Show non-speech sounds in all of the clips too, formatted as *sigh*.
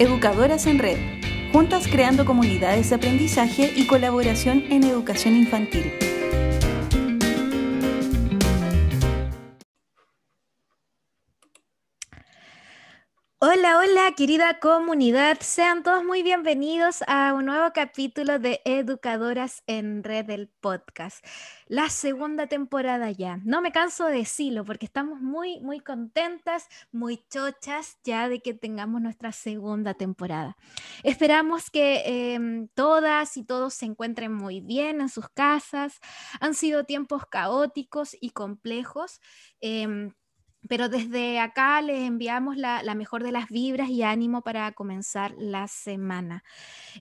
Educadoras en Red, juntas creando comunidades de aprendizaje y colaboración en educación infantil. Hola, hola, querida comunidad. Sean todos muy bienvenidos a un nuevo capítulo de Educadoras en Red del podcast. La segunda temporada ya. No me canso de decirlo porque estamos muy, muy contentas, muy chochas ya de que tengamos nuestra segunda temporada. Esperamos que em, todas y todos se encuentren muy bien en sus casas. Han sido tiempos caóticos y complejos. Em, pero desde acá les enviamos la, mejor de las vibras y ánimo para comenzar la semana.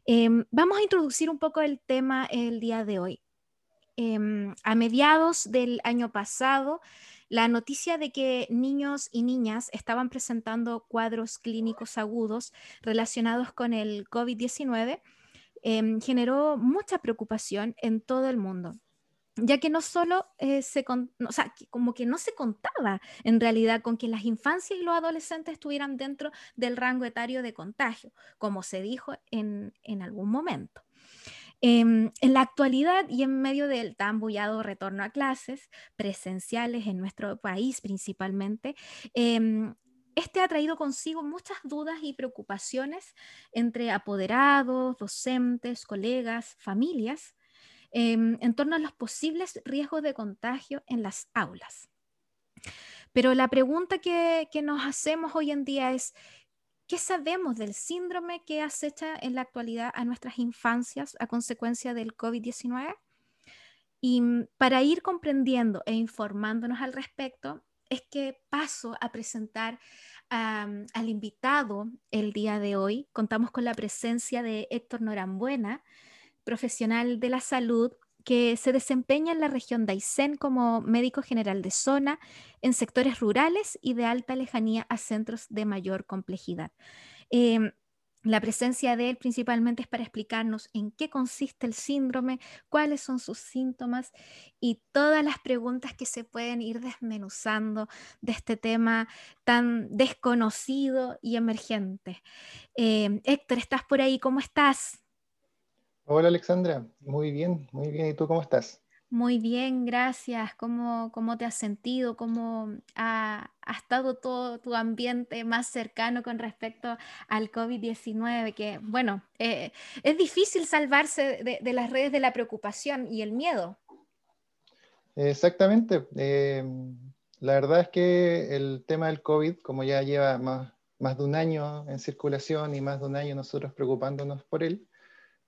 Em, vamos a introducir un poco el tema el día de hoy. Em, a mediados del año pasado, la noticia de que niños y niñas estaban presentando cuadros clínicos agudos relacionados con el COVID-19 em, generó mucha preocupación en todo el mundo ya que no solo eh, se, sea, como que no se contaba en realidad con que las infancias y los adolescentes estuvieran dentro del rango etario de contagio, como se dijo en, algún momento. Em, en la actualidad y en medio del tan bullado retorno a clases presenciales en nuestro país principalmente, em, este ha traído consigo muchas dudas y preocupaciones entre apoderados, docentes, colegas, familias, Em, en torno a los posibles riesgos de contagio en las aulas. Pero la pregunta que, nos hacemos hoy en día es, ¿qué sabemos del síndrome que acecha en la actualidad a nuestras infancias a consecuencia del COVID-19? Y para ir comprendiendo e informándonos al respecto, es que paso a presentar al invitado el día de hoy. Contamos con la presencia de Héctor Norambuena, profesional de la salud que se desempeña en la región de Aysén como médico general de zona en sectores rurales y de alta lejanía a centros de mayor complejidad. Em, la presencia de él principalmente es para explicarnos en qué consiste el síndrome, cuáles son sus síntomas y todas las preguntas que se pueden ir desmenuzando de este tema tan desconocido y emergente. Em, Héctor, ¿estás por ahí? ¿Cómo estás? Hola Alexandra, muy bien, muy bien. ¿Y tú cómo estás? Muy bien, gracias. ¿Cómo, cómo te has sentido? ¿Cómo ha, estado todo tu ambiente más cercano con respecto al COVID-19? Que, bueno, eh, es difícil salvarse de, las redes de la preocupación y el miedo. Exactamente. Eh, la verdad es que el tema del COVID, como ya lleva más, más de un año en circulación y más de un año nosotros preocupándonos por él,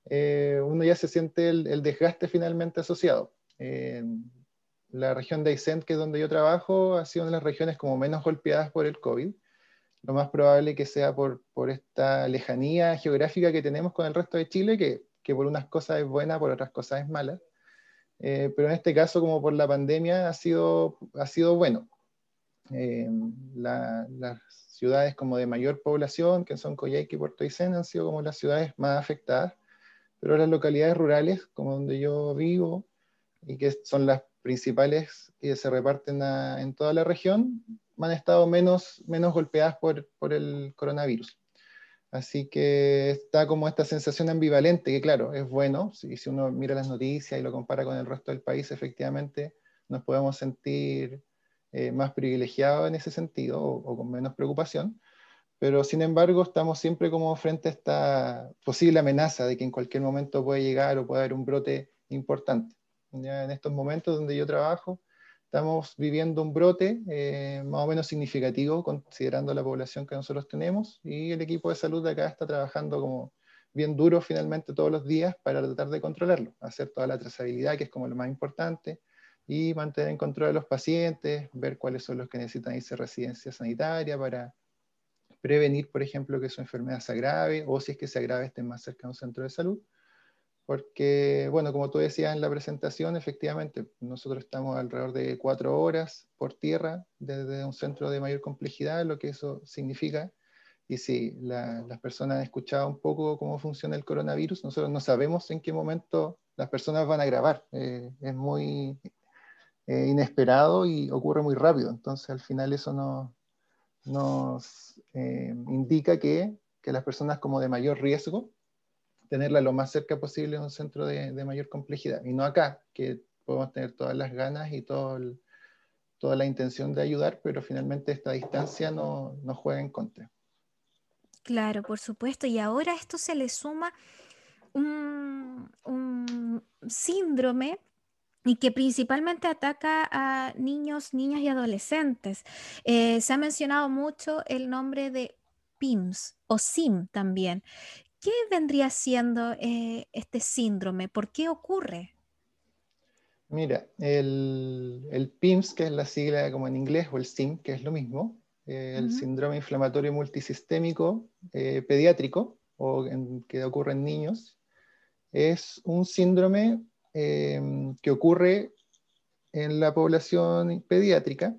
eh, uno ya se siente el, desgaste finalmente asociado. la región de Aysén, que es donde yo trabajo, ha sido una de las regiones como menos golpeadas por el COVID. Lo más probable que sea por, esta lejanía geográfica que tenemos con el resto de Chile, que, que por unas cosas es buena, por otras cosas es mala. Eh, pero en este caso, como por la pandemia, ha sido, ha sido bueno. Eh, las ciudades como de mayor población, que son Coyhaique y Puerto Aysén, han sido como las ciudades más afectadas pero las localidades rurales, como donde yo vivo, y que son las principales que se reparten en toda la región, han estado menos, menos golpeadas por, por el coronavirus. Así que está como esta sensación ambivalente, que claro, es bueno, si, si uno mira las noticias y lo compara con el resto del país, efectivamente nos podemos sentir eh, más privilegiados en ese sentido o, con menos preocupación, pero sin embargo estamos siempre como frente a esta posible amenaza de que en cualquier momento puede llegar o puede haber un brote importante. Ya en estos momentos donde yo trabajo, estamos viviendo un brote eh, más o menos significativo considerando la población que nosotros tenemos y el equipo de salud de acá está trabajando como bien duro finalmente todos los días para tratar de controlarlo, hacer toda la trazabilidad que es como lo más importante y mantener en control a los pacientes, ver cuáles son los que necesitan irse a residencia sanitaria para prevenir, por ejemplo, que su enfermedad se agrave o si es que se agrave estén más cerca de un centro de salud. Porque, bueno, como tú decías en la presentación, efectivamente, nosotros estamos alrededor de cuatro horas por tierra desde un centro de mayor complejidad, lo que eso significa. Y si las personas han escuchado un poco cómo funciona el coronavirus, nosotros no sabemos en qué momento las personas van a grabar. Eh, es muy eh, inesperado y ocurre muy rápido. Entonces, al final eso no, nos eh, indica que que las personas como de mayor riesgo, tenerla lo más cerca posible de un centro de, mayor complejidad. Y no acá, que podemos tener todas las ganas y todo toda la intención de ayudar, pero finalmente esta distancia no, no juega en contra. Claro, por supuesto. Y ahora esto se le suma un, un síndrome y que principalmente ataca a niños, niñas y adolescentes. Eh, se ha mencionado mucho el nombre de PIMS o SIM también. ¿Qué vendría siendo eh, este síndrome? ¿Por qué ocurre? Mira, el, PIMS, que es la sigla como en inglés, o el SIM, que es lo mismo, eh, el síndrome inflamatorio multisistémico pediátrico, o que ocurre en niños, es un síndrome Em, que ocurre en la población pediátrica,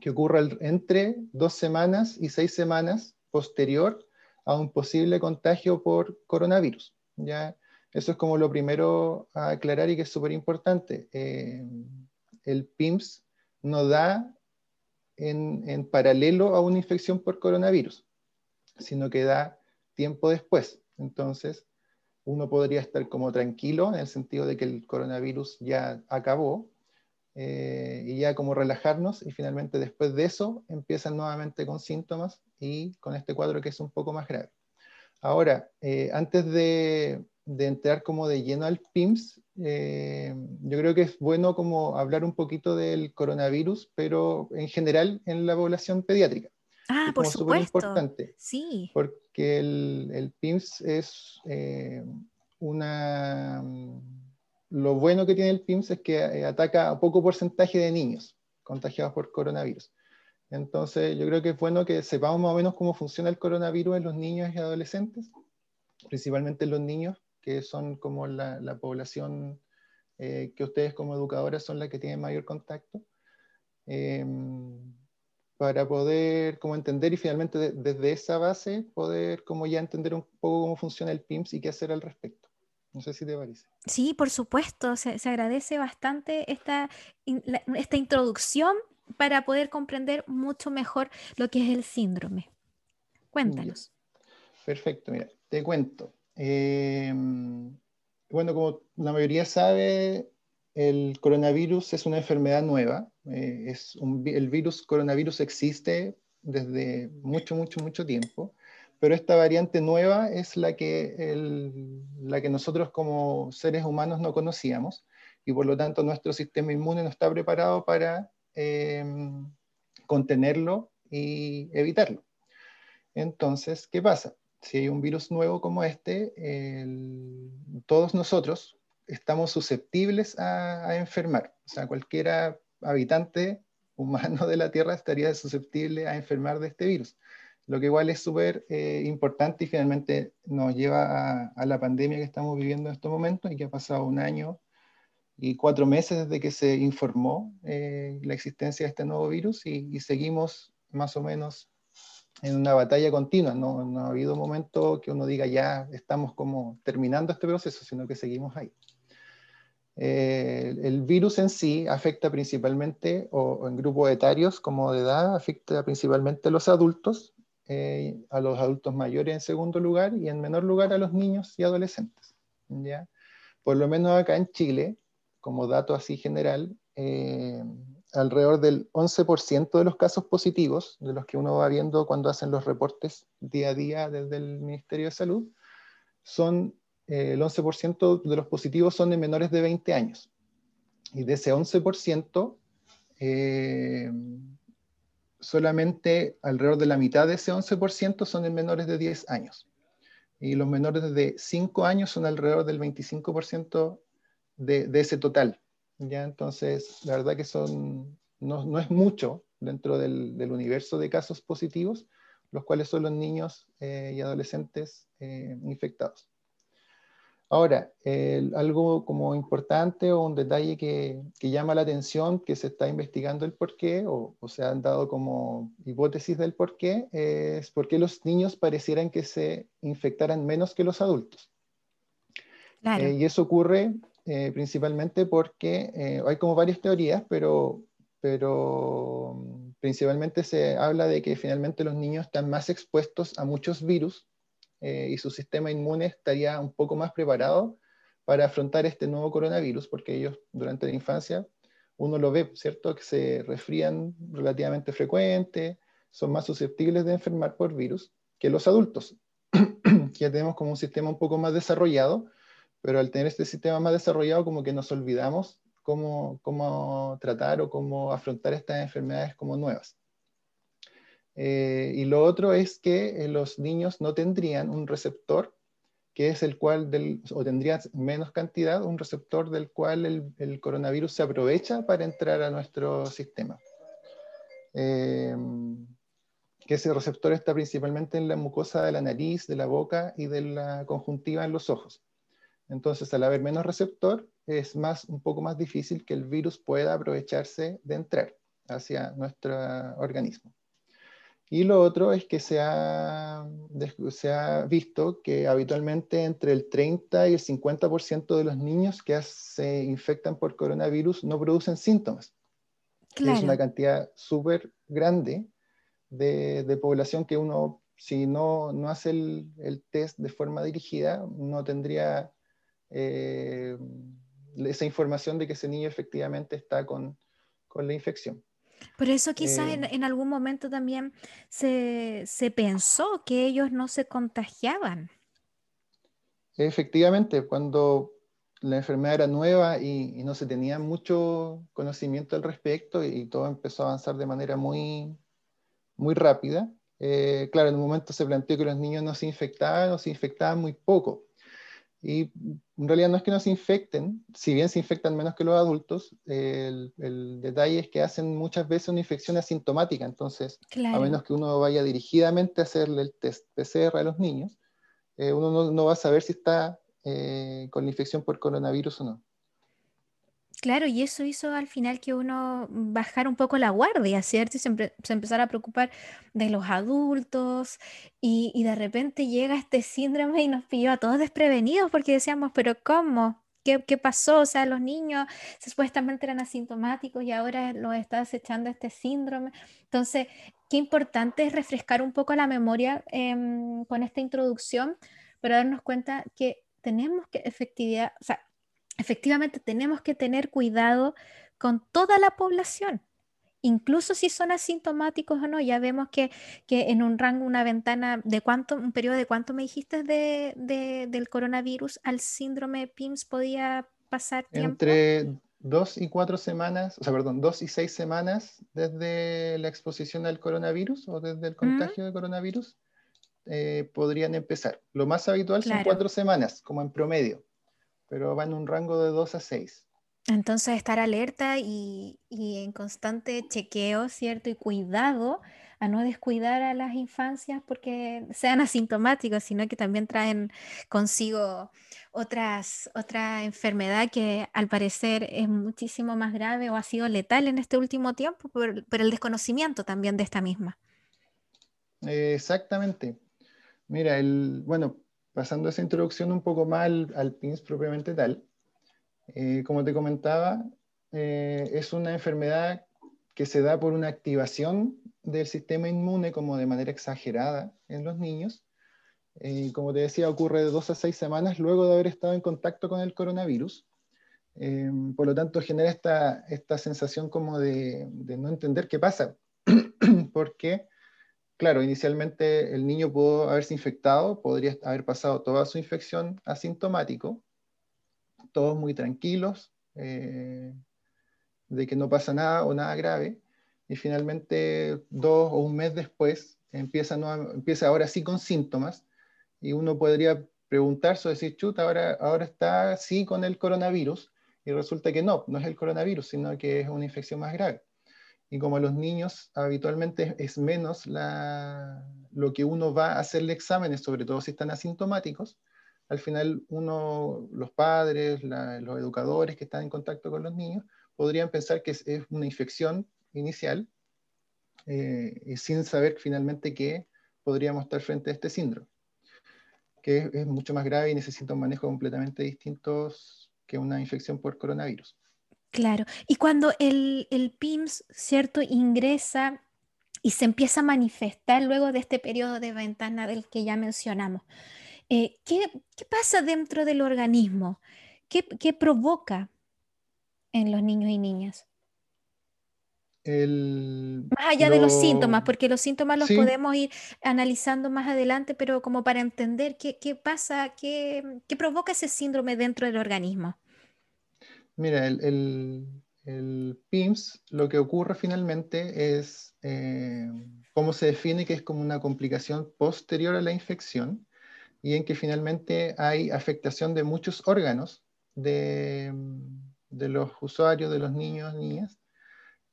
que ocurre entre dos semanas y seis semanas posterior a un posible contagio por coronavirus. ¿ya? Eso es como lo primero a aclarar y que es súper importante. Em, el PIMS no da en, en, paralelo a una infección por coronavirus, sino que da tiempo después. Entonces, uno podría estar como tranquilo en el sentido de que el coronavirus ya acabó eh, y ya como relajarnos y finalmente después de eso empiezan nuevamente con síntomas y con este cuadro que es un poco más grave. Ahora, eh, antes de, entrar como de lleno al PIMS, eh, yo creo que es bueno como hablar un poquito del coronavirus, pero en general en la población pediátrica. Ah, por supuesto. importante. Sí. Porque el, el PIMS es eh, una... Lo bueno que tiene el PIMS es que eh, ataca a poco porcentaje de niños contagiados por coronavirus. Entonces, yo creo que es bueno que sepamos más o menos cómo funciona el coronavirus en los niños y adolescentes, principalmente en los niños, que son como la, la población eh, que ustedes como educadoras son las que tienen mayor contacto. Eh, para poder como entender y finalmente desde esa base poder como ya entender un poco cómo funciona el PIMS y qué hacer al respecto. No sé si te parece. Sí, por supuesto, se, agradece bastante esta, esta introducción para poder comprender mucho mejor lo que es el síndrome. Cuéntanos. Perfecto, mira, te cuento. Em, bueno, como la mayoría sabe, el coronavirus es una enfermedad nueva. Eh, es el virus coronavirus existe desde mucho, mucho, mucho tiempo, pero esta variante nueva es la que, la que nosotros como seres humanos no conocíamos y por lo tanto nuestro sistema inmune no está preparado para em, contenerlo y evitarlo. Entonces, ¿qué pasa? Si hay un virus nuevo como este, todos nosotros, estamos susceptibles a, enfermar. O sea, cualquier habitante humano de la Tierra estaría susceptible a enfermar de este virus. Lo que igual es súper eh, importante y finalmente nos lleva a, la pandemia que estamos viviendo en estos momentos y que ha pasado un año y cuatro meses desde que se informó eh, la existencia de este nuevo virus y, seguimos más o menos en una batalla continua. No, no ha habido un momento que uno diga ya estamos como terminando este proceso, sino que seguimos ahí. Eh, el virus en sí afecta principalmente, o, en grupos etarios como de edad, afecta principalmente a los adultos, eh, a los adultos mayores en segundo lugar y en menor lugar a los niños y adolescentes. ¿ya? Por lo menos acá en Chile, como dato así general, eh, alrededor del 11% de los casos positivos, de los que uno va viendo cuando hacen los reportes día a día desde el Ministerio de Salud, son eh, el 11% de los positivos son de menores de 20 años. Y de ese 11%, eh, solamente alrededor de la mitad de ese 11% son de menores de 10 años. Y los menores de 5 años son alrededor del 25% de, de, ese total. ¿ya? Entonces, la verdad que son, no, es mucho dentro del, universo de casos positivos, los cuales son los niños eh, y adolescentes infectados. Ahora, algo como importante o un detalle que, llama la atención, que se está investigando el por qué, o, se han dado como hipótesis del por qué, es por qué los niños parecieran que se infectaran menos que los adultos. Eh, y eso ocurre eh, principalmente porque eh, hay como varias teorías, pero, pero principalmente se habla de que finalmente los niños están más expuestos a muchos virus eh, y su sistema inmune estaría un poco más preparado para afrontar este nuevo coronavirus, porque ellos durante la infancia, uno lo ve, ¿cierto?, que se resfrían relativamente frecuente, son más susceptibles de enfermar por virus que los adultos, que *clears throat* ya tenemos como un sistema un poco más desarrollado, pero al tener este sistema más desarrollado como que nos olvidamos cómo, cómo tratar o cómo afrontar estas enfermedades como nuevas. Eh, y lo otro es que eh, los niños no tendrían un receptor que es el cual, o tendrían menos cantidad, un receptor del cual el, coronavirus se aprovecha para entrar a nuestro sistema. Eh, que ese receptor está principalmente en la mucosa de la nariz, de la boca y de la conjuntiva en los ojos. Entonces, al haber menos receptor, es más, un poco más difícil que el virus pueda aprovecharse de entrar hacia nuestro organismo. Y lo otro es que se ha, se ha visto que habitualmente entre el 30 y el 50% de los niños que se infectan por coronavirus no producen síntomas. Es una cantidad súper grande de, de, población que uno, si no, no hace el, el, test de forma dirigida, no tendría eh, esa información de que ese niño efectivamente está con, con la infección. Por eso quizás en, eh. en, algún momento también se, se, pensó que ellos no se contagiaban. Efectivamente, cuando la enfermedad era nueva y, y no se tenía mucho conocimiento al respecto y, todo empezó a avanzar de manera muy, muy rápida, eh, claro, en un momento se planteó que los niños no se infectaban o se infectaban muy poco. Y en realidad no es que no se infecten, si bien se infectan menos que los adultos, el, detalle es que hacen muchas veces una infección asintomática, entonces, a menos que uno vaya dirigidamente a hacerle el test PCR a los niños, eh, uno no, va a saber si está eh, con la infección por coronavirus o no. Claro, y eso hizo al final que uno bajara un poco la guardia, ¿cierto? Y se, se empezara a preocupar de los adultos y, de repente llega este síndrome y nos pilló a todos desprevenidos porque decíamos, pero ¿cómo? ¿Qué, qué pasó? O sea, los niños supuestamente eran asintomáticos y ahora los está acechando este síndrome. Entonces, qué importante es refrescar un poco la memoria em, con esta introducción, pero darnos cuenta que tenemos que efectividad, o sea, efectivamente tenemos que tener cuidado con toda la población, incluso si son asintomáticos o no. Ya vemos que, en un rango, una ventana de cuánto, un periodo de cuánto me dijiste de, del coronavirus al síndrome PIMS podía pasar tiempo. Entre dos y cuatro semanas, o sea, perdón, dos y seis semanas desde la exposición al coronavirus o desde el contagio de coronavirus. Eh, podrían empezar. Lo más habitual son cuatro semanas, como en promedio pero va en un rango de 2 a 6. Entonces, estar alerta y, en constante chequeo, ¿cierto? Y cuidado a no descuidar a las infancias porque sean asintomáticos, sino que también traen consigo otras, otra enfermedad que al parecer es muchísimo más grave o ha sido letal en este último tiempo por, por el desconocimiento también de esta misma. exactamente. Mira, el, bueno, pasando esa introducción un poco más al, PINS propiamente tal, eh, como te comentaba, eh, es una enfermedad que se da por una activación del sistema inmune como de manera exagerada en los niños. Eh, como te decía, ocurre de dos a seis semanas luego de haber estado en contacto con el coronavirus. por lo tanto, genera esta, esta sensación como de, de no entender qué pasa, *clears throat* porque claro, inicialmente el niño pudo haberse infectado, podría haber pasado toda su infección asintomático, todos muy tranquilos, eh, de que no pasa nada o nada grave, y finalmente dos o un mes después empieza, empieza ahora sí con síntomas, y uno podría preguntarse o decir, chuta, ahora, ahora está sí con el coronavirus, y resulta que no, no es el coronavirus, sino que es una infección más grave. Y como los niños habitualmente es menos lo que uno va a hacerle exámenes, sobre todo si están asintomáticos, al final uno, los padres, los educadores que están en contacto con los niños, podrían pensar que es, una infección inicial eh, y sin saber finalmente que podríamos estar frente a este síndrome, que es, mucho más grave y necesita un manejo completamente distinto que una infección por coronavirus. Claro, y cuando el, el PIMS, ¿cierto?, ingresa y se empieza a manifestar luego de este periodo de ventana del que ya mencionamos. Eh, ¿qué, pasa dentro del organismo? ¿Qué, provoca en los niños y niñas? más allá de los síntomas, porque los síntomas los podemos ir analizando más adelante, pero como para entender qué, pasa, qué, provoca ese síndrome dentro del organismo. Mira, el, PIMS lo que ocurre finalmente es eh, cómo se define que es como una complicación posterior a la infección y en que finalmente hay afectación de muchos órganos de, los usuarios, de los niños, niñas,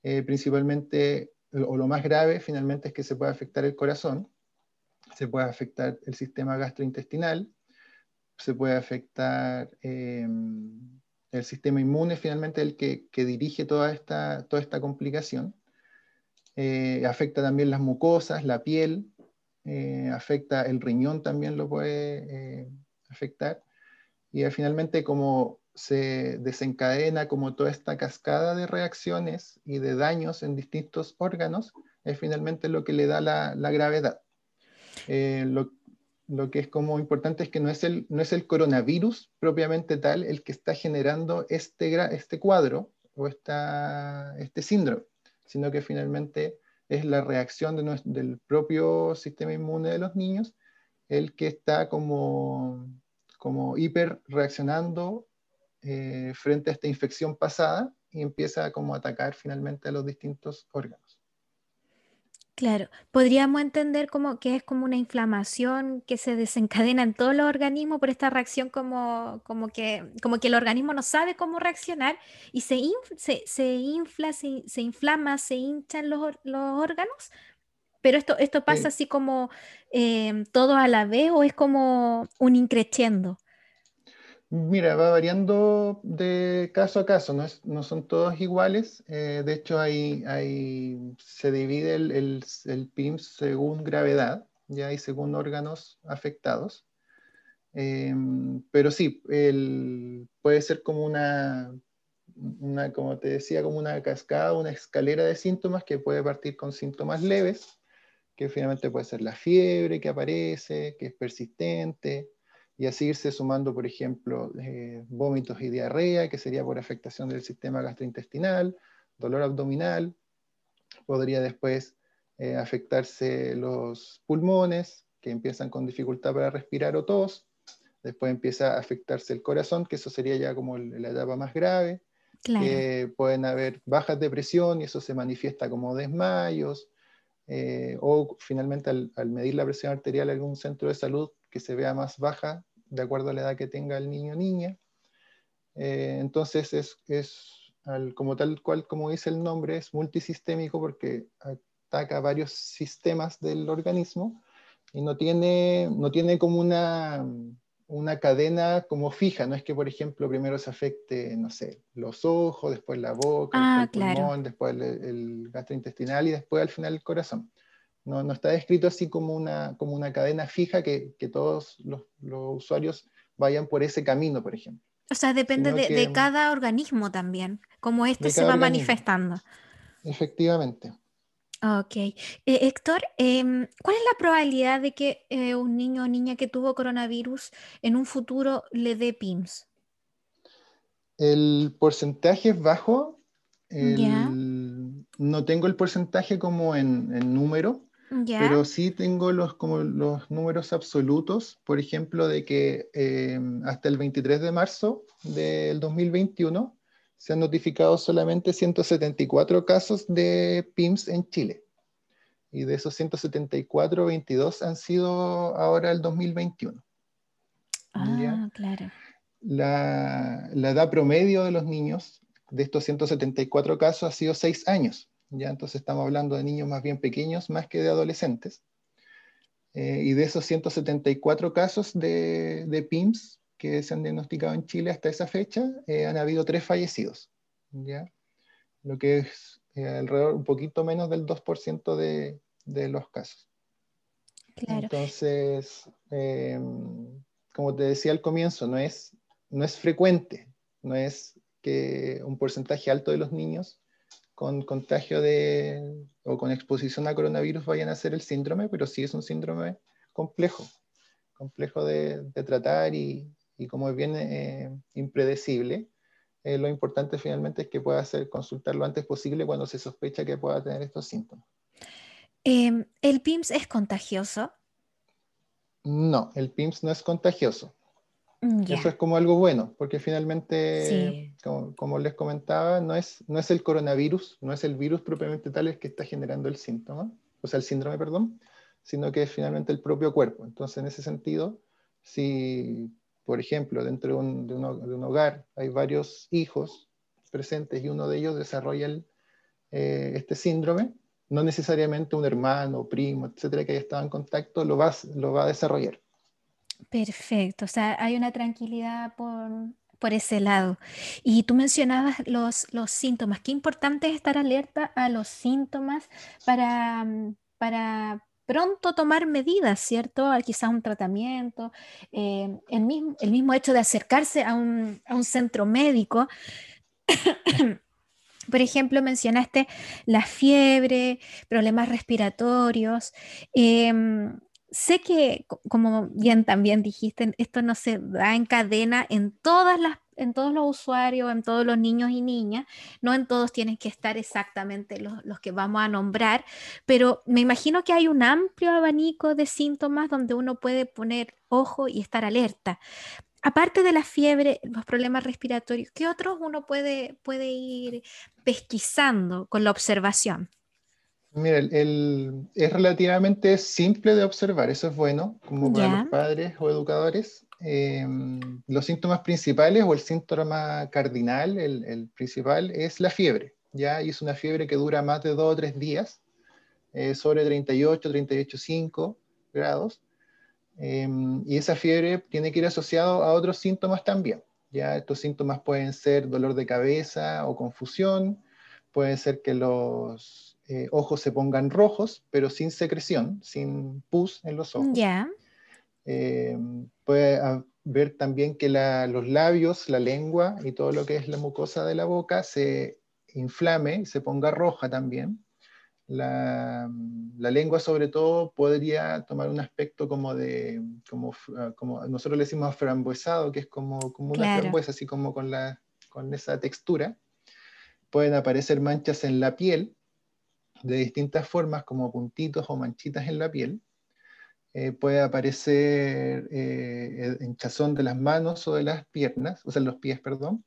eh, principalmente, o lo más grave finalmente es que se puede afectar el corazón, se puede afectar el sistema gastrointestinal, se puede afectar em, el sistema inmune, finalmente el que, dirige toda esta, toda esta complicación. Eh, afecta también las mucosas, la piel, eh, afecta el riñón también lo puede eh, afectar. Y finalmente como se desencadena como toda esta cascada de reacciones y de daños en distintos órganos, es finalmente lo que le da la, gravedad. Eh, lo, que es como importante es que no es, el, no es el coronavirus propiamente tal el que está generando este, este cuadro o esta, este síndrome, sino que finalmente es la reacción del propio sistema inmune de los niños el que está como, como hiper reaccionando eh, frente a esta infección pasada y empieza como a atacar finalmente a los distintos órganos. Claro, podríamos entender como que es como una inflamación que se desencadena en todos los organismos por esta reacción como, como, que, como que el organismo no sabe cómo reaccionar y se, se, se, infla, se, se, inflama, se hinchan los, los órganos, pero esto, esto pasa así como eh, todo a la vez o es como un increciendo. Mira, va variando de caso a caso, no, son todos iguales. Eh, de hecho, hay, se divide el, el, PIMS según gravedad, ya hay según órganos afectados. Em, pero sí, puede ser como una, como te decía, como una cascada, una escalera de síntomas que puede partir con síntomas leves, que finalmente puede ser la fiebre que aparece, que es persistente, y así irse sumando, por ejemplo, eh, vómitos y diarrea, que sería por afectación del sistema gastrointestinal, dolor abdominal, podría después eh, afectarse los pulmones, que empiezan con dificultad para respirar o tos, después empieza a afectarse el corazón, que eso sería ya como la etapa más grave, pueden haber bajas de presión y eso se manifiesta como desmayos, eh, o finalmente al, al, medir la presión arterial en algún centro de salud que se vea más baja de acuerdo a la edad que tenga el niño o niña. Eh, entonces es, es como tal cual, como dice el nombre, es multisistémico porque ataca varios sistemas del organismo y no tiene, no tiene como una, una cadena como fija, no es que, por ejemplo, primero se afecte, no sé, los ojos, después la boca, ah, el pulmón, después el, el, gastrointestinal y después al final el corazón. No, está descrito así como una, como una cadena fija que, todos los, usuarios vayan por ese camino, por ejemplo. O sea, depende de, cada organismo también, cómo este se va manifestando. Efectivamente. Ok. Eh, Héctor, em, ¿cuál es la probabilidad de que eh, un niño o niña que tuvo coronavirus en un futuro le dé PIMS? El porcentaje es bajo. No tengo el porcentaje como en, en número, pero sí tengo los, como los números absolutos, por ejemplo, de que eh, hasta el 23 de marzo del 2021 se han notificado solamente 174 casos de PIMS en Chile. Y de esos 174, 22 han sido ahora el 2021. Ah, claro. La, la edad promedio de los niños de estos 174 casos ha sido 6 años. ¿Ya? Entonces estamos hablando de niños más bien pequeños, más que de adolescentes. Eh, y de esos 174 casos de, de, PIMS que se han diagnosticado en Chile hasta esa fecha, eh, han habido tres fallecidos, ¿ya? lo que es eh, alrededor un poquito menos del 2% de, de, los casos. Claro. Entonces, como te decía al comienzo, no es, no es frecuente, no es que un porcentaje alto de los niños con contagio de, o con exposición a coronavirus vayan a hacer el síndrome, pero sí es un síndrome complejo, complejo de, tratar y, como es bien eh, impredecible, eh, lo importante finalmente es que pueda hacer consultar lo antes posible cuando se sospecha que pueda tener estos síntomas. Em, ¿El PIMS es contagioso? No, el PIMS no es contagioso. Mm, Eso es como algo bueno, porque finalmente, como, les comentaba, no es, no es el coronavirus, no es el virus propiamente tal el que está generando el síntoma, o sea, el síndrome, perdón, sino que es finalmente el propio cuerpo. Entonces, en ese sentido, si, por ejemplo, dentro de un, de un, hogar hay varios hijos presentes y uno de ellos desarrolla eh, este síndrome, no necesariamente un hermano, primo, etcétera, que haya estado en contacto, lo va, lo va a desarrollar. Perfecto, o sea, hay una tranquilidad por, por ese lado. Y tú mencionabas los, los síntomas. Qué importante es estar alerta a los síntomas para, mm, para pronto tomar medidas, ¿cierto? Quizás un tratamiento, eh, el, mismo, el mismo hecho de acercarse a un, a un centro médico. *coughs* Por ejemplo, mencionaste la fiebre, problemas respiratorios. Em, sé que, como bien también dijiste, esto no se da en cadena en todas las en todos los usuarios, en todos los niños y niñas, no en todos tienen que estar exactamente los, los, que vamos a nombrar, pero me imagino que hay un amplio abanico de síntomas donde uno puede poner ojo y estar alerta. Aparte de la fiebre, los problemas respiratorios, ¿qué otros uno puede, puede ir pesquisando con la observación? Mira, el, es relativamente simple de observar, eso es bueno, como para los padres o educadores. Em, los síntomas principales o el síntoma cardinal, el, el, principal, es la fiebre. ¿ya? Y es una fiebre que dura más de dos o tres días, eh, sobre 38, 38,5 grados. Em, y esa fiebre tiene que ir asociado a otros síntomas también. ¿ya? Estos síntomas pueden ser dolor de cabeza o confusión, puede ser que los eh, ojos se pongan rojos, pero sin secreción, sin pus en los ojos. Ya. Eh, puede ver también que los labios, la lengua y todo lo que es la mucosa de la boca se inflame se ponga roja también. La, lengua sobre todo podría tomar un aspecto como de, como, como nosotros le decimos frambuesado, que es como, como una frambuesa, así como con, la, con esa textura. Pueden aparecer manchas en la piel, de distintas formas, como puntitos o manchitas en la piel. Eh, puede aparecer eh, hinchazón de las manos o de las piernas, o sea, los pies, perdón.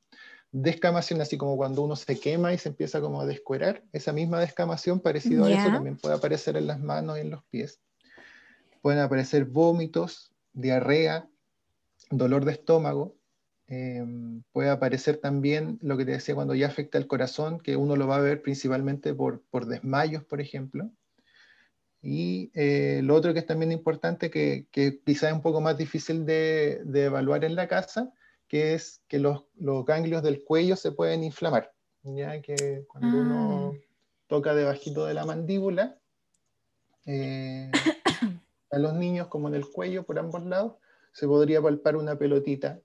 Descamación, así como cuando uno se quema y se empieza como a descuerar. Esa misma descamación, parecido a eso, también puede aparecer en las manos y en los pies. Pueden aparecer vómitos, diarrea, dolor de estómago, Em, puede aparecer también lo que te decía cuando ya afecta el corazón, que uno lo va a ver principalmente por, por desmayos, por ejemplo. Y eh, lo otro que es también importante, que, que quizás es un poco más difícil de, de, evaluar en la casa, que es que los, los, ganglios del cuello se pueden inflamar. Ya que cuando uno ah. toca debajito de la mandíbula, eh, *coughs* a los niños como en el cuello por ambos lados, se podría palpar una pelotita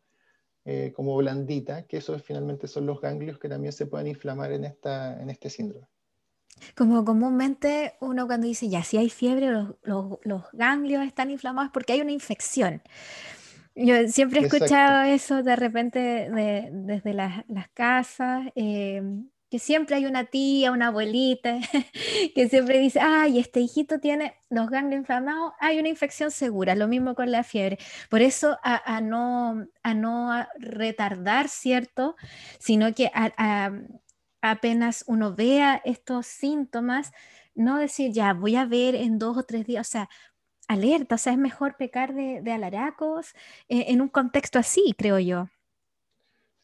eh, como blandita, que esos finalmente son los ganglios que también se pueden inflamar en, esta, en este síndrome. Como comúnmente uno cuando dice, ya, si hay fiebre, los, los, ganglios están inflamados porque hay una infección. Yo siempre he escuchado eso de repente de, desde las, las casas. Eh, que siempre hay una tía, una abuelita, *laughs* que siempre dice, ay, este hijito tiene los ganglios inflamados, hay una infección segura, lo mismo con la fiebre. Por eso a, no, a no retardar, ¿cierto? Sino que apenas uno vea estos síntomas, no decir, ya, voy a ver en dos o tres días, o sea, alerta, o sea, es mejor pecar de, alaracos eh, en un contexto así, creo yo.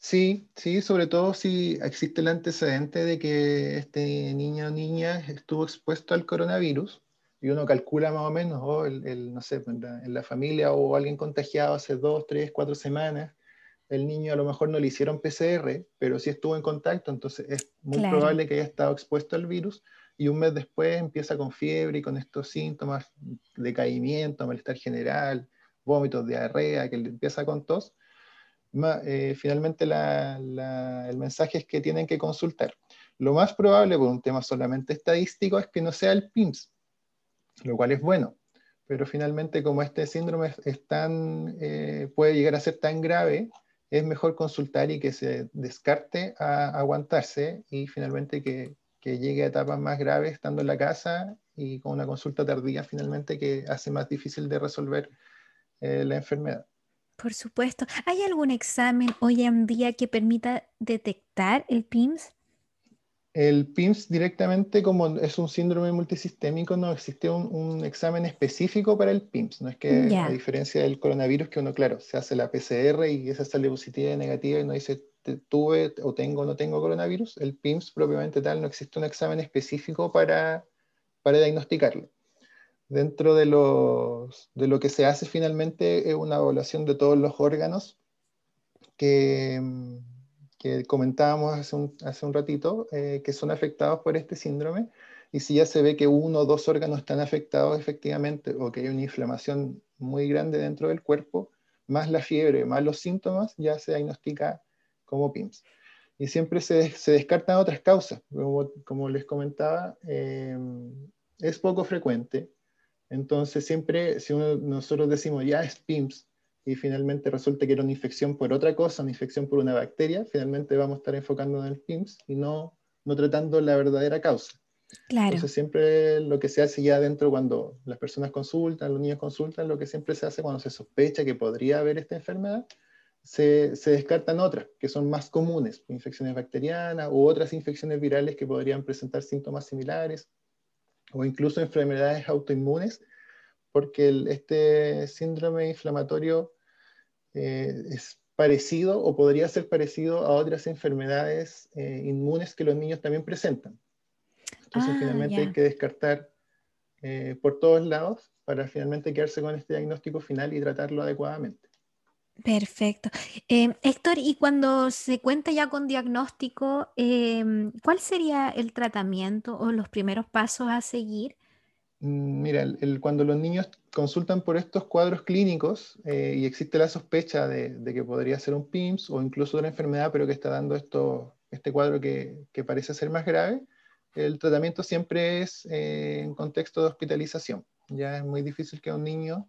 Sí, sí, sobre todo si existe el antecedente de que este niño o niña estuvo expuesto al coronavirus y uno calcula más o menos, oh, el, no sé, en la, familia o alguien contagiado hace dos, tres, cuatro semanas, el niño a lo mejor no le hicieron PCR, pero sí estuvo en contacto, entonces es muy probable que haya estado expuesto al virus y un mes después empieza con fiebre y con estos síntomas, decaimiento, malestar general, vómitos, diarrea, que empieza con tos eh, finalmente el mensaje es que tienen que consultar. Lo más probable, por un tema solamente estadístico, es que no sea el PIMS, lo cual es bueno. Pero finalmente, como este síndrome es tan, eh, puede llegar a ser tan grave, es mejor consultar y que se descarte aguantarse y finalmente que, que llegue a etapas más graves estando en la casa y con una consulta tardía finalmente que hace más difícil de resolver eh, la enfermedad. Por supuesto. ¿Hay algún examen hoy en día que permita detectar el PIMS? El PIMS directamente, como es un síndrome multisistémico, no existe un, examen específico para el PIMS. No es que, a diferencia del coronavirus, que uno, claro, se hace la PCR y esa sale positiva y negativa y no dice tuve o tengo o no tengo coronavirus. El PIMS propiamente tal, no existe un examen específico para, para diagnosticarlo. Dentro de, los, de lo que se hace finalmente es una evaluación de todos los órganos que que comentábamos hace un, hace un ratito, eh, que son afectados por este síndrome, y si ya se ve que uno o dos órganos están afectados efectivamente, o que hay una inflamación muy grande dentro del cuerpo, más la fiebre, más los síntomas, ya se diagnostica como PIMS. Y siempre se, se descartan otras causas, como, como les comentaba, eh, es poco frecuente, entonces siempre, si uno, nosotros decimos ya es PIMS, y finalmente resulta que era una infección por otra cosa, una infección por una bacteria, finalmente vamos a estar enfocando en el PIMS y no, no tratando la verdadera causa. Claro. Entonces siempre lo que se hace ya dentro cuando las personas consultan, los niños consultan, lo que siempre se hace cuando se sospecha que podría haber esta enfermedad, se, se descartan otras que son más comunes, infecciones bacterianas u otras infecciones virales que podrían presentar síntomas similares o incluso enfermedades autoinmunes porque este síndrome inflamatorio eh, es parecido o podría ser parecido a otras enfermedades eh, inmunes que los niños también presentan. Entonces, ah, finalmente hay que descartar eh, por todos lados para finalmente quedarse con este diagnóstico final y tratarlo adecuadamente. Perfecto. Héctor, y cuando se cuenta ya con diagnóstico, ¿cuál sería el tratamiento o los primeros pasos a seguir? Mm, mira, cuando los niños consultan por estos cuadros clínicos eh, y existe la sospecha de, que podría ser un PIMS o incluso una enfermedad, pero que está dando esto, este cuadro que, parece ser más grave, el tratamiento siempre es eh, en contexto de hospitalización. Ya es muy difícil que un niño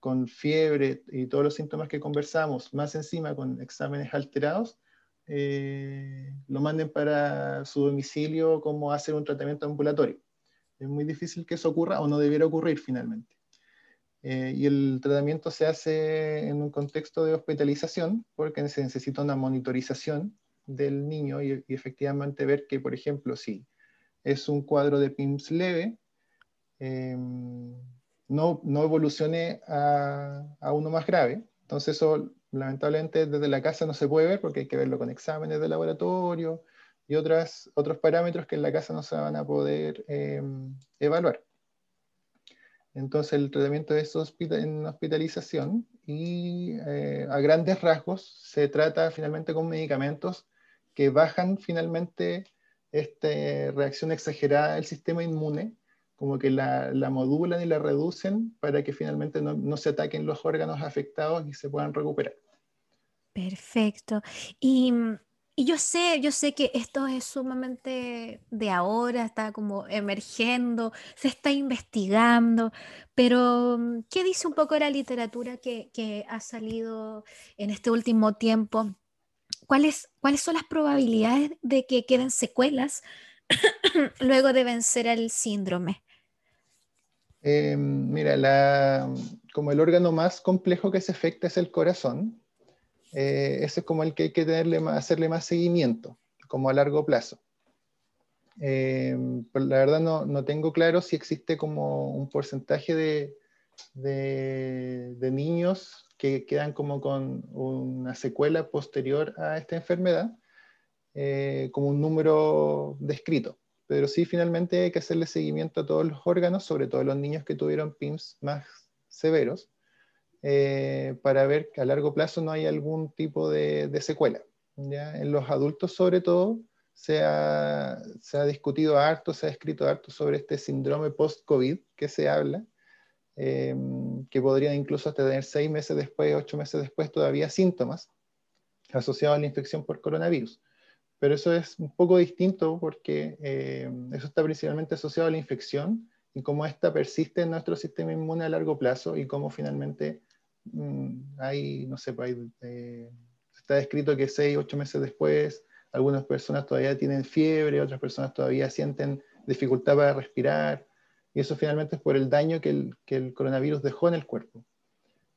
con fiebre y todos los síntomas que conversamos, más encima con exámenes alterados, eh, lo manden para su domicilio como hacer un tratamiento ambulatorio. Es muy difícil que eso ocurra o no debiera ocurrir finalmente. Eh, y el tratamiento se hace en un contexto de hospitalización porque se necesita una monitorización del niño y, efectivamente ver que, por ejemplo, si es un cuadro de PIMS leve, em, no, no, evolucione a, a, uno más grave. Entonces eso lamentablemente desde la casa no se puede ver porque hay que verlo con exámenes de laboratorio, y otras, otros parámetros que en la casa no se van a poder eh, evaluar. Entonces el tratamiento es en hospitalización y eh, a grandes rasgos se trata finalmente con medicamentos que bajan finalmente esta reacción exagerada del sistema inmune, como que la, la modulan y la reducen para que finalmente no, no, se ataquen los órganos afectados y se puedan recuperar. Perfecto. Y y yo sé, yo sé que esto es sumamente de ahora, está como emergiendo, se está investigando, pero mm, ¿qué dice un poco la literatura que, que ha salido en este último tiempo? ¿Cuáles, ¿Cuáles son las probabilidades de que queden secuelas *coughs* luego de vencer el síndrome? Eh, mira, la, como el órgano más complejo que se afecta es el corazón, eh, ese es como el que hay que tenerle hacerle más seguimiento, como a largo plazo. Eh, la verdad no, no, tengo claro si existe como un porcentaje de, de, niños que quedan como con una secuela posterior a esta enfermedad, eh, como un número descrito. Pero sí, finalmente hay que hacerle seguimiento a todos los órganos, sobre todo a los niños que tuvieron PIMS más severos, eh, para ver que a largo plazo no hay algún tipo de, secuela. ¿ya? En los adultos, sobre todo, se ha, se ha, discutido harto, se ha escrito harto sobre este síndrome post-COVID que se habla, em, que podría incluso hasta tener seis meses después, ocho meses después, todavía síntomas asociados a la infección por coronavirus. Pero eso es un poco distinto porque eh, eso está principalmente asociado a la infección y cómo esta persiste en nuestro sistema inmune a largo plazo y cómo finalmente mm, hay, no sé, pues eh, está descrito que seis, ocho meses después, algunas personas todavía tienen fiebre, otras personas todavía sienten dificultad para respirar, y eso finalmente es por el daño que el, que el coronavirus dejó en el cuerpo.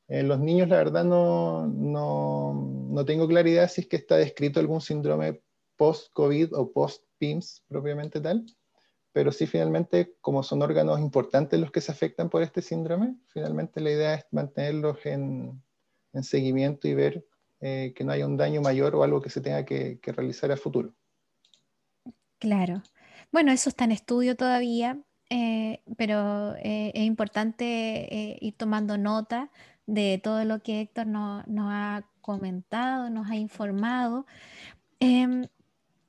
En los niños, la verdad, no, no, no tengo claridad si es que está descrito algún síndrome post-COVID o post-PIMS propiamente tal, pero sí finalmente, como son órganos importantes los que se afectan por este síndrome, finalmente la idea es mantenerlos en, en seguimiento y ver eh, que no haya un daño mayor o algo que se tenga que, que realizar a futuro. Claro. Bueno, eso está en estudio todavía, eh, pero eh, es importante ir tomando nota de todo lo que Héctor nos ha comentado, nos ha informado.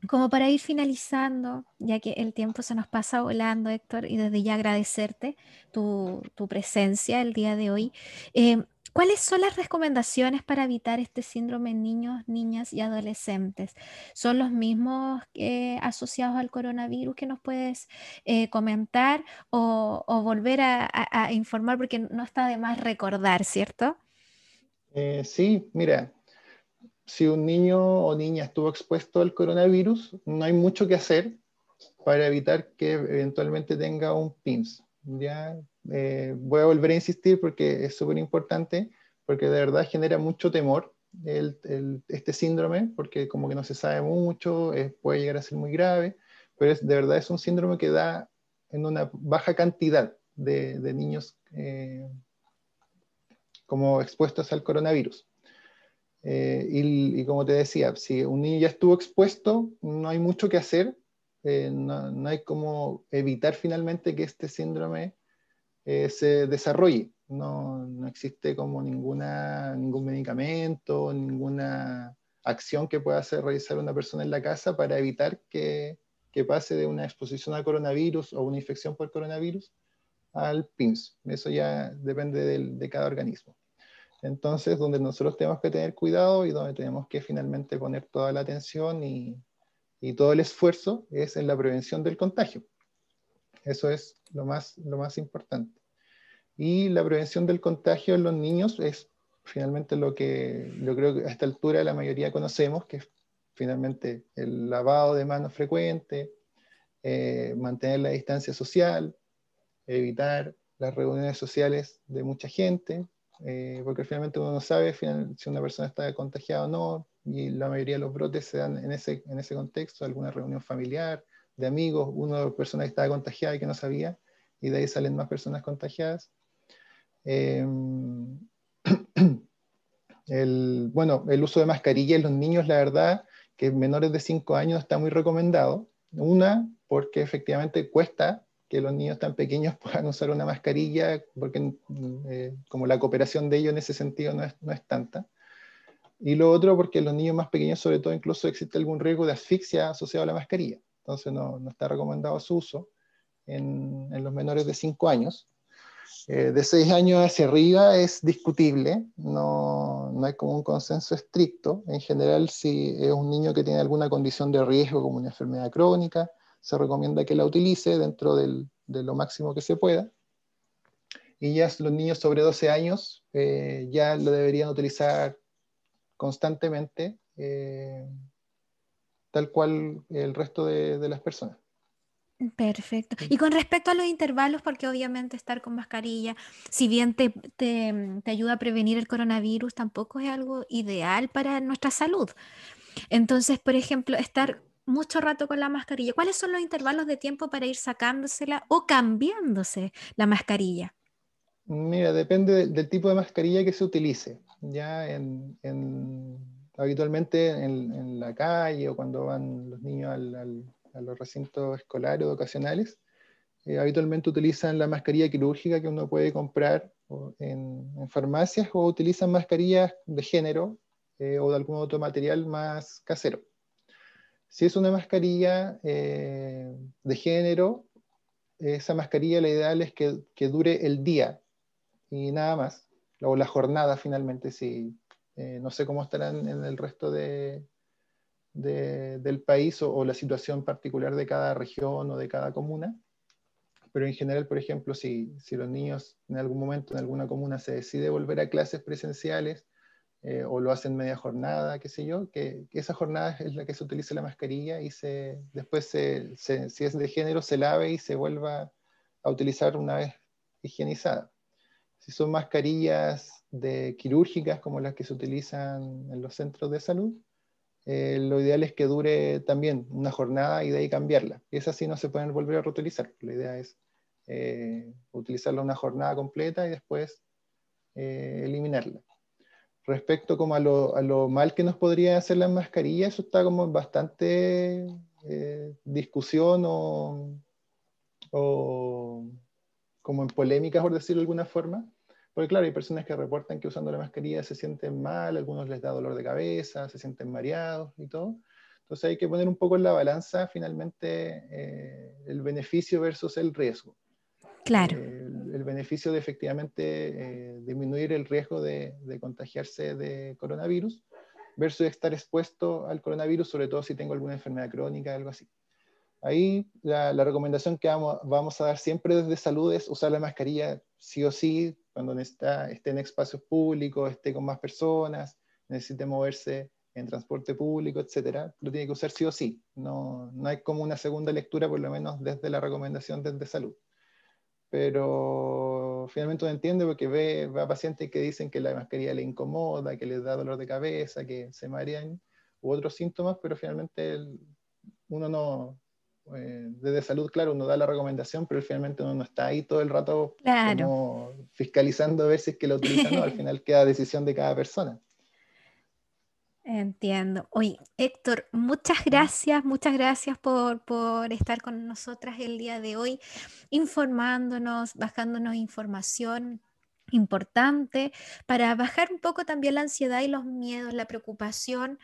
Como para ir finalizando, ya que el tiempo se nos pasa volando, Héctor, y desde ya agradecerte tu, presencia el día de hoy. Em, ¿Cuáles son las recomendaciones para evitar este síndrome en niños, niñas y adolescentes? ¿Son los mismos eh, asociados al coronavirus que nos puedes eh, comentar o, volver a, informar porque no está de más recordar, ¿cierto? Eh, sí, mira, si un niño o niña estuvo expuesto al coronavirus, no hay mucho que hacer para evitar que eventualmente tenga un PIMS. Ya eh, voy a volver a insistir porque es súper importante, porque de verdad genera mucho temor este síndrome, porque como que no se sabe mucho, puede llegar a ser muy grave, pero es, de verdad es un síndrome que da en una baja cantidad de, niños eh, como expuestos al coronavirus. Eh, y, como te decía, si un niño ya estuvo expuesto, no hay mucho que hacer, eh, no, hay como evitar finalmente que este síndrome eh, se desarrolle. No, no, existe como ninguna, ningún medicamento, ninguna acción que pueda hacer realizar una persona en la casa para evitar que, que pase de una exposición al coronavirus o una infección por coronavirus al PIMS. Eso ya depende de cada organismo. Entonces, donde nosotros tenemos que tener cuidado y donde tenemos que finalmente poner toda la atención y, todo el esfuerzo es en la prevención del contagio. Eso es lo más, lo más importante. Y la prevención del contagio en los niños es finalmente lo que yo creo que a esta altura la mayoría conocemos, que es finalmente el lavado de manos frecuente, eh, mantener la distancia social, evitar las reuniones sociales de mucha gente, eh, porque finalmente uno no sabe si una persona está contagiada o no, y la mayoría de los brotes se dan en ese, en ese contexto, alguna reunión familiar, de amigos, una personas que estaba contagiada y que no sabía, y de ahí salen más personas contagiadas. Eh, *clears throat* el, bueno, el uso de mascarilla en los niños, la verdad, que menores de 5 años está muy recomendado. Una, porque efectivamente cuesta que los niños tan pequeños puedan usar una mascarilla, porque eh, como la cooperación de ellos en ese sentido no es, no es, tanta. Y lo otro, porque los niños más pequeños, sobre todo, incluso existe algún riesgo de asfixia asociado a la mascarilla. Entonces no, no está recomendado su uso en, en los menores de 5 años. Eh, de 6 años hacia arriba es discutible, no, no, hay como un consenso estricto. En general, si es un niño que tiene alguna condición de riesgo, como una enfermedad crónica, se recomienda que la utilice dentro de lo máximo que se pueda. Y ya los niños sobre 12 años eh, ya lo deberían utilizar constantemente, eh, tal cual el resto de, las personas. Perfecto. Y con respecto a los intervalos, porque obviamente estar con mascarilla, si bien te, te, ayuda a prevenir el coronavirus, tampoco es algo ideal para nuestra salud. Entonces, por ejemplo, estar mucho rato con la mascarilla. ¿Cuáles son los intervalos de tiempo para ir sacándosela o cambiándose la mascarilla? Mira, depende del, tipo de mascarilla que se utilice. Ya en, habitualmente en, la calle o cuando van los niños a los recintos escolares o educacionales, eh, habitualmente utilizan la mascarilla quirúrgica que uno puede comprar en, farmacias o utilizan mascarillas de género eh, o de algún otro material más casero. Si es una mascarilla eh, de género, esa mascarilla la ideal es que, dure el día y nada más, o la jornada finalmente, si, eh, no sé cómo estarán en el resto de, del país o, la situación particular de cada región o de cada comuna. Pero en general, por ejemplo, si, si los niños en algún momento en alguna comuna se decide volver a clases presenciales eh, o lo hacen media jornada, qué sé yo, que, esa jornada es la que se utilice la mascarilla y se, después, se, si es de género, se lave y se vuelva a utilizar una vez higienizada. Si son mascarillas de quirúrgicas como las que se utilizan en los centros de salud, eh, lo ideal es que dure también una jornada y de ahí cambiarla. Esas sí no se pueden volver a reutilizar. La idea es eh, utilizarla una jornada completa y después eh, eliminarla. Respecto como a lo, mal que nos podría hacer la mascarilla, eso está como en bastante discusión o, o como en polémicas, por decirlo de alguna forma. Porque claro, hay personas que reportan que usando la mascarilla se sienten mal, algunos les da dolor de cabeza, se sienten mareados y todo. Entonces hay que poner un poco en la balanza finalmente eh, el beneficio versus el riesgo. Claro. El, beneficio de efectivamente eh, disminuir el riesgo de, contagiarse de coronavirus versus estar expuesto al coronavirus, sobre todo si tengo alguna enfermedad crónica, algo así. Ahí la, recomendación que vamos, vamos, a dar siempre desde salud es usar la mascarilla sí o sí, cuando está, esté en espacios públicos, esté con más personas, necesite moverse en transporte público, etcétera, lo tiene que usar sí o sí. No, no hay como una segunda lectura, por lo menos desde la recomendación desde salud. Pero finalmente uno entiende porque ve, a pacientes que dicen que la mascarilla le incomoda, que les da dolor de cabeza, que se marean u otros síntomas, pero finalmente uno no, eh, desde salud, claro, uno da la recomendación, pero finalmente uno no está ahí todo el rato como fiscalizando a ver si es que lo utilizan no, al *laughs* final queda decisión de cada persona. Entiendo. Oye, Héctor, muchas gracias, muchas gracias por, por, estar con nosotras el día de hoy, informándonos, bajándonos información importante para bajar un poco también la ansiedad y los miedos, la preocupación.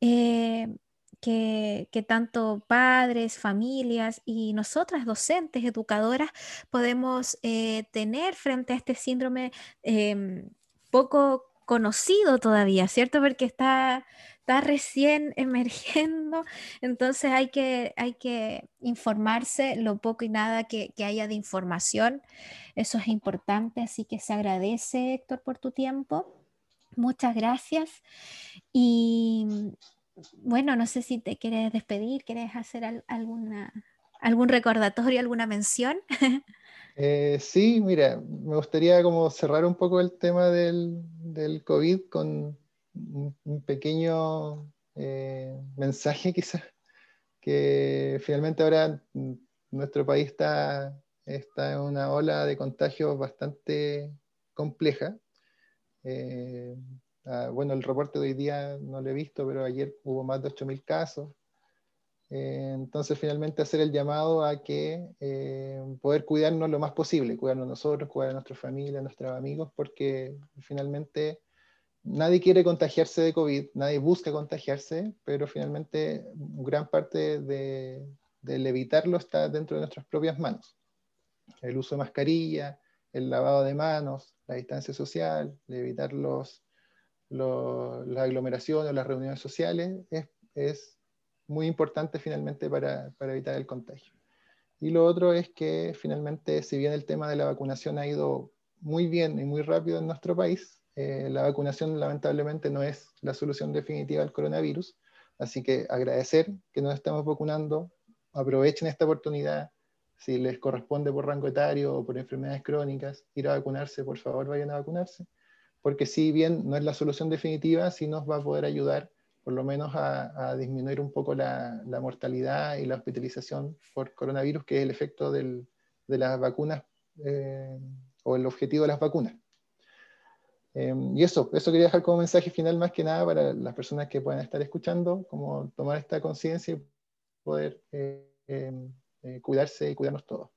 Eh, que, tanto padres, familias y nosotras, docentes, educadoras, podemos eh, tener frente a este síndrome em, poco conocido todavía, ¿cierto? Porque está, está recién *laughs* emergiendo, entonces hay que, hay que informarse lo poco y nada que, que haya de información. Eso es importante, así que se agradece, Héctor, por tu tiempo. Muchas gracias. Y bueno, no sé si te quieres despedir, quieres hacer alguna, algún recordatorio, alguna mención. *laughs* Eh, sí, mira, me gustaría como cerrar un poco el tema del, COVID con un, pequeño eh, mensaje *laughs* quizás, que finalmente ahora nuestro país está, está en una ola de contagios bastante compleja. Eh, Ah, bueno, el reporte de hoy día no lo he visto, pero ayer hubo más de 8.000 casos. Eh, entonces, finalmente hacer el llamado a que eh, poder cuidarnos lo más posible, cuidarnos nosotros, cuidar a nuestra familia, a nuestros amigos, porque finalmente nadie quiere contagiarse de COVID, nadie busca contagiarse, pero finalmente gran parte de, del evitarlo está dentro de nuestras propias manos. El uso de mascarilla, el lavado de manos, la distancia social, evitar los las aglomeraciones, las reuniones sociales, es, es muy importante finalmente para, para, evitar el contagio. Y lo otro es que finalmente, si bien el tema de la vacunación ha ido muy bien y muy rápido en nuestro país, eh, la vacunación lamentablemente no es la solución definitiva al coronavirus. Así que agradecer que nos estamos vacunando, aprovechen esta oportunidad, si les corresponde por rango etario o por enfermedades crónicas, ir a vacunarse, por favor vayan a vacunarse porque si bien no es la solución definitiva, sí nos va a poder ayudar por lo menos a, disminuir un poco la, mortalidad y la hospitalización por coronavirus, que es el efecto de las vacunas eh, o el objetivo de las vacunas. Em, y eso, eso quería dejar como mensaje final más que nada para las personas que puedan estar escuchando, como tomar esta conciencia y poder eh, eh, cuidarse y cuidarnos todos.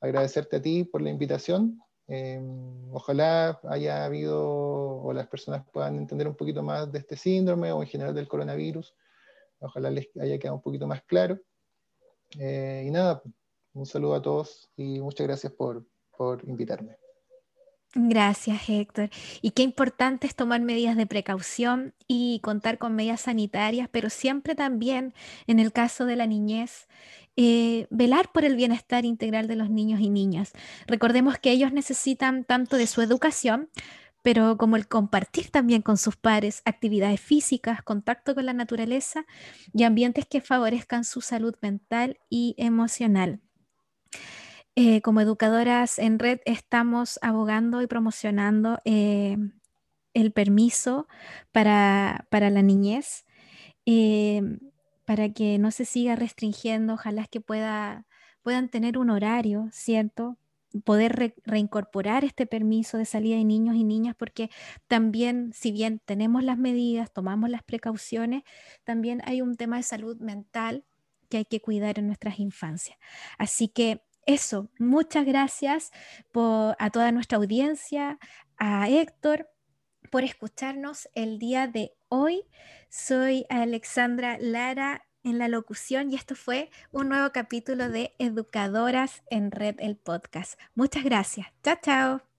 Agradecerte a ti por la invitación Em, ojalá haya habido o las personas puedan entender un poquito más de este síndrome o en general del coronavirus. Ojalá les haya quedado un poquito más claro. Eh, y nada, un saludo a todos y muchas gracias por, por invitarme. Gracias, Héctor. Y qué importante es tomar medidas de precaución y contar con medidas sanitarias, pero siempre también, en el caso de la niñez, eh, velar por el bienestar integral de los niños y niñas. Recordemos que ellos necesitan tanto de su educación, pero como el compartir también con sus pares actividades físicas, contacto con la naturaleza y ambientes que favorezcan su salud mental y emocional. Eh, como educadoras en red estamos abogando y promocionando eh, el permiso para, la niñez, para que no se siga restringiendo, ojalá que pueda, puedan tener un horario, ¿cierto? poder reincorporar este permiso de salida de niños y niñas, porque también, si bien tenemos las medidas, tomamos las precauciones, también hay un tema de salud mental que hay que cuidar en nuestras infancias. Así que eso, muchas gracias a toda nuestra audiencia, a Héctor por escucharnos el día de hoy. Soy Alexandra Lara en la locución y esto fue un nuevo capítulo de Educadoras en Red, el podcast. Muchas gracias. Chao, chao.